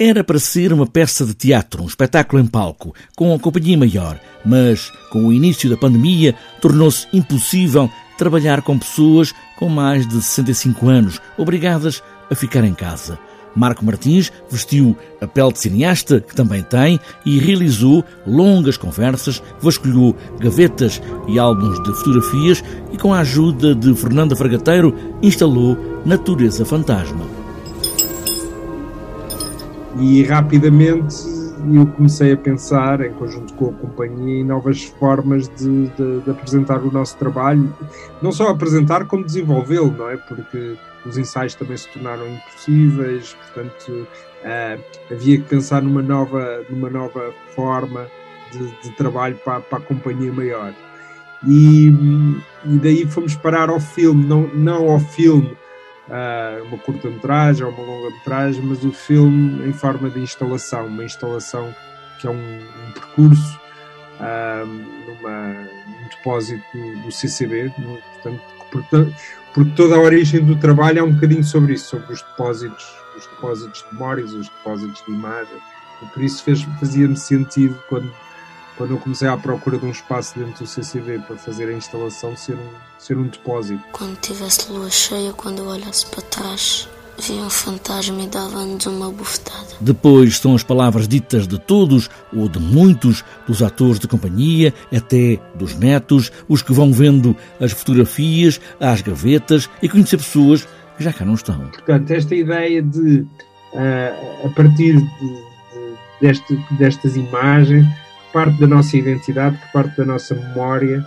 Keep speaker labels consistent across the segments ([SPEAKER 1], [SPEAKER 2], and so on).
[SPEAKER 1] Era para ser uma peça de teatro, um espetáculo em palco, com a companhia maior, mas com o início da pandemia tornou-se impossível trabalhar com pessoas com mais de 65 anos, obrigadas a ficar em casa. Marco Martins vestiu a pele de cineasta, que também tem, e realizou longas conversas, vasculhou gavetas e álbuns de fotografias e, com a ajuda de Fernanda Fragateiro, instalou Natureza Fantasma.
[SPEAKER 2] E rapidamente eu comecei a pensar, em conjunto com a companhia, em novas formas de, de, de apresentar o nosso trabalho, não só apresentar, como desenvolvê-lo, não é? Porque os ensaios também se tornaram impossíveis, portanto uh, havia que pensar numa nova, numa nova forma de, de trabalho para, para, a companhia maior. E, e, daí fomos parar ao filme, não, não ao filme, uh, uma curta-metragem ou uma longa-metragem, mas o filme em forma de instalação, uma instalação que é um, um percurso uh, numa, num depósito do, CCB, portanto, portanto porque toda a origem do trabalho é um bocadinho sobre isso, sobre os depósitos, os depósitos de memórias, os depósitos de imagem. E por isso fazia-me sentido quando, quando eu comecei à procura de um espaço dentro do CCB para fazer a instalação ser um, ser um depósito.
[SPEAKER 3] Quando tivesse lua cheia, quando eu olhasse para trás, via um fantasma e dava-nos uma bufetada.
[SPEAKER 1] Depois são as palavras ditas de todos ou de muitos dos atores de companhia, até dos netos, os que vão vendo as fotografias, as gavetas e conhecer pessoas que já cá não estão.
[SPEAKER 2] Portanto, esta ideia de, uh, a partir de, de, deste, destas imagens, parte da nossa identidade, que parte da nossa memória,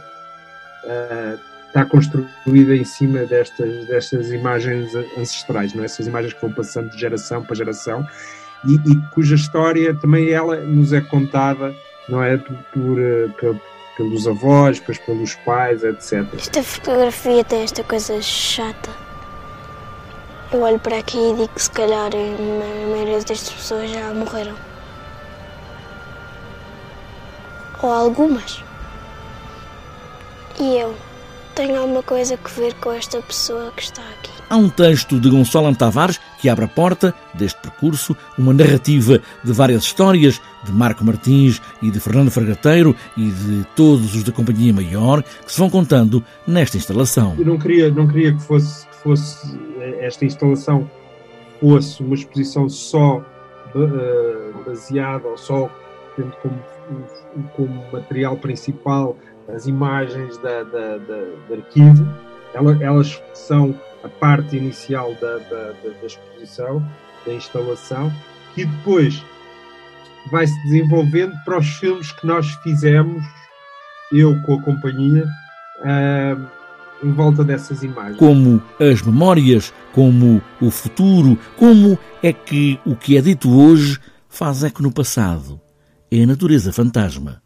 [SPEAKER 2] uh, está construída em cima destas, destas imagens ancestrais, não é? essas imagens que vão passando de geração para geração e, e cuja história também ela nos é contada, não é? Por, por, eh, pelos avós, pelos pais, etc.
[SPEAKER 3] Esta fotografia tem esta coisa chata. Eu olho para aqui e digo que se calhar a maioria destas pessoas já morreram. Ou algumas. E eu? tem alguma coisa a ver com esta pessoa que está aqui.
[SPEAKER 1] Há um texto de Gonçalo Tavares que abre a porta deste percurso, uma narrativa de várias histórias de Marco Martins e de Fernando Fragateiro e de todos os da Companhia Maior que se vão contando nesta instalação.
[SPEAKER 2] Eu não queria, não queria que fosse, que fosse eh, esta instalação fosse uma exposição só uh, baseada ou só tendo como, como material principal as imagens da, da, da, de arquivo, elas são a parte inicial da, da, da, exposição, da instalação, que depois vai se desenvolvendo para os filmes que nós fizemos, eu com a companhia, uh, em volta dessas imagens.
[SPEAKER 1] Como as memórias, como o futuro, como é que o que é dito hoje faz eco no passado. É a natureza fantasma.